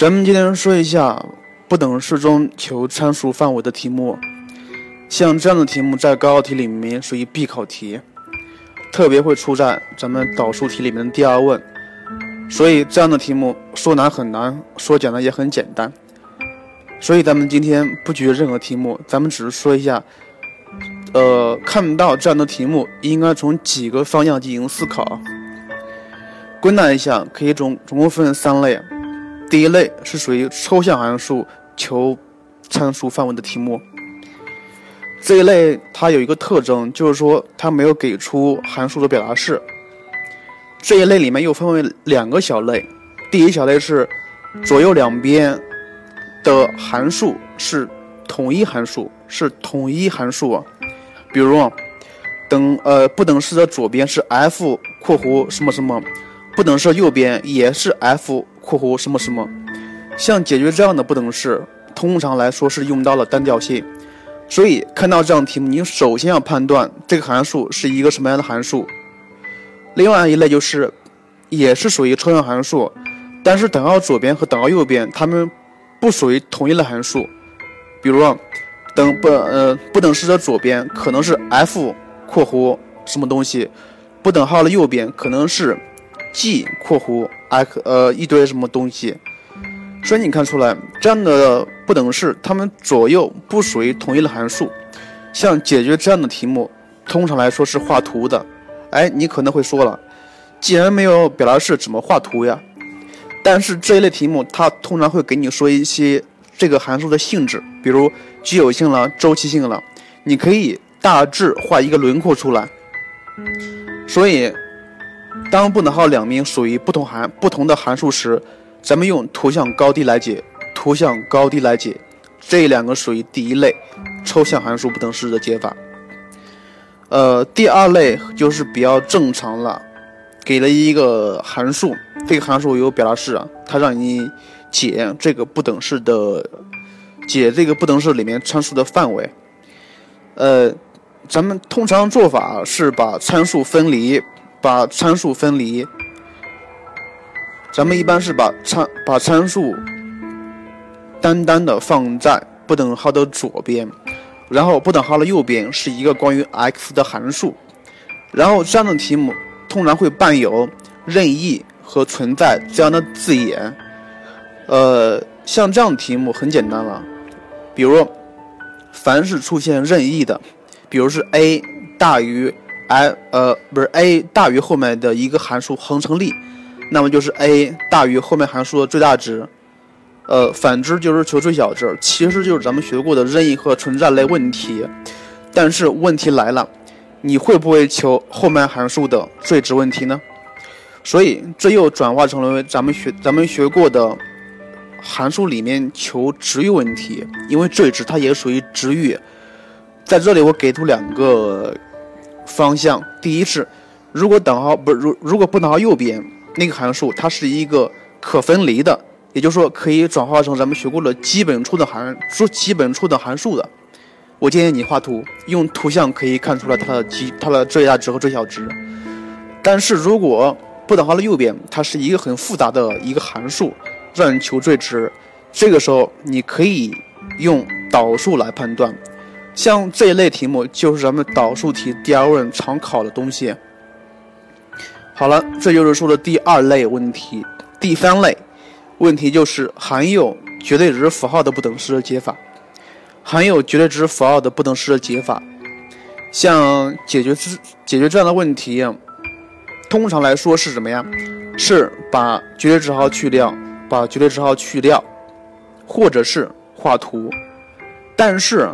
咱们今天说一下不等式中求参数范围的题目，像这样的题目在高考题里面属于必考题，特别会出在咱们导数题里面的第二问。所以这样的题目说难很难，说简单也很简单。所以咱们今天不举任何题目，咱们只是说一下，呃，看到这样的题目应该从几个方向进行思考。归纳一下，可以总总共分三类。第一类是属于抽象函数求参数范围的题目。这一类它有一个特征，就是说它没有给出函数的表达式。这一类里面又分为两个小类，第一小类是左右两边的函数是统一函数，是统一函数啊。比如，等呃不等式的左边是 f 括弧什么什么，不等式右边也是 f 括弧什么什么。像解决这样的不等式，通常来说是用到了单调性。所以看到这样题目，你首先要判断这个函数是一个什么样的函数。另外一类就是，也是属于抽象函数，但是等号左边和等号右边它们不属于同一类函数。比如，等不呃不等式的左边可能是 f 括弧什么东西，不等号的右边可能是 g 括弧 x 呃一堆什么东西。所以你看出来这样的不等式，它们左右不属于同一类函数。像解决这样的题目，通常来说是画图的。哎，你可能会说了，既然没有表达式，怎么画图呀？但是这一类题目，它通常会给你说一些这个函数的性质，比如奇偶性了、周期性了，你可以大致画一个轮廓出来。所以，当不等号两边属于不同函不同的函数时，咱们用图像高低来解，图像高低来解，这两个属于第一类抽象函数不等式的解法。呃，第二类就是比较正常了，给了一个函数，这个函数有表达式啊，它让你解这个不等式的，解这个不等式里面参数的范围。呃，咱们通常做法是把参数分离，把参数分离。咱们一般是把参把参数单单的放在不等号的左边。然后不等号的右边是一个关于 x 的函数，然后这样的题目通常会伴有任意和存在这样的字眼。呃，像这样的题目很简单了，比如凡是出现任意的，比如是 a 大于 i 呃不是 a 大于后面的一个函数恒成立，那么就是 a 大于后面函数的最大值。呃，反之就是求最小值，其实就是咱们学过的任意和存在类问题。但是问题来了，你会不会求后面函数的最值问题呢？所以这又转化成了咱们学咱们学过的函数里面求值域问题，因为最值它也属于值域。在这里我给出两个方向，第一是如果等号不如如果不等号右边那个函数它是一个可分离的。也就是说，可以转化成咱们学过的基本初等函数、基本初等函数的。我建议你画图，用图像可以看出来它的基、它的最大值和最小值。但是如果不等号的右边，它是一个很复杂的一个函数，让你求最值，这个时候你可以用导数来判断。像这一类题目，就是咱们导数题第二问常考的东西。好了，这就是说的第二类问题，第三类。问题就是含有绝对值符号的不等式的解法，含有绝对值符号的不等式的解法，像解决之解决这样的问题，通常来说是什么呀？是把绝对值号去掉，把绝对值号去掉，或者是画图。但是，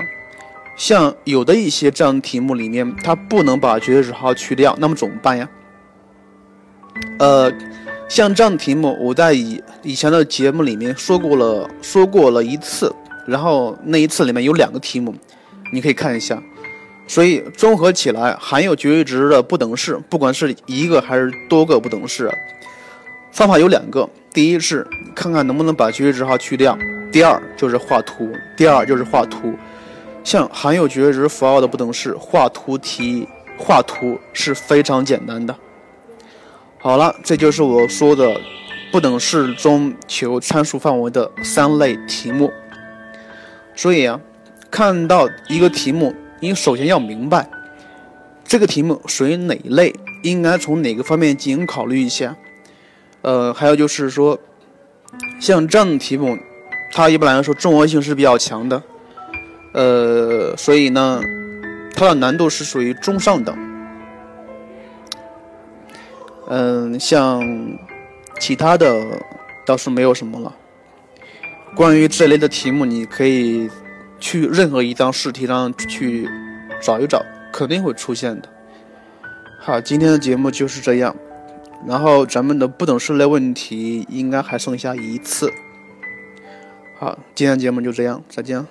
像有的一些这样的题目里面，它不能把绝对值号去掉，那么怎么办呀？呃。像这样的题目，我在以以前的节目里面说过了，说过了一次。然后那一次里面有两个题目，你可以看一下。所以综合起来，含有绝对值的不等式，不管是一个还是多个不等式，方法有两个：第一是看看能不能把绝对值号去掉；第二就是画图。第二就是画图。像含有绝对值符号的不等式，画图题画图是非常简单的。好了，这就是我说的不等式中求参数范围的三类题目。所以啊，看到一个题目，你首先要明白这个题目属于哪一类，应该从哪个方面进行考虑一下。呃，还有就是说，像这样的题目，它一般来说综合性是比较强的。呃，所以呢，它的难度是属于中上等。嗯，像其他的倒是没有什么了。关于这类的题目，你可以去任何一张试题上去找一找，肯定会出现的。好，今天的节目就是这样。然后咱们的不等式类问题应该还剩下一次。好，今天节目就这样，再见。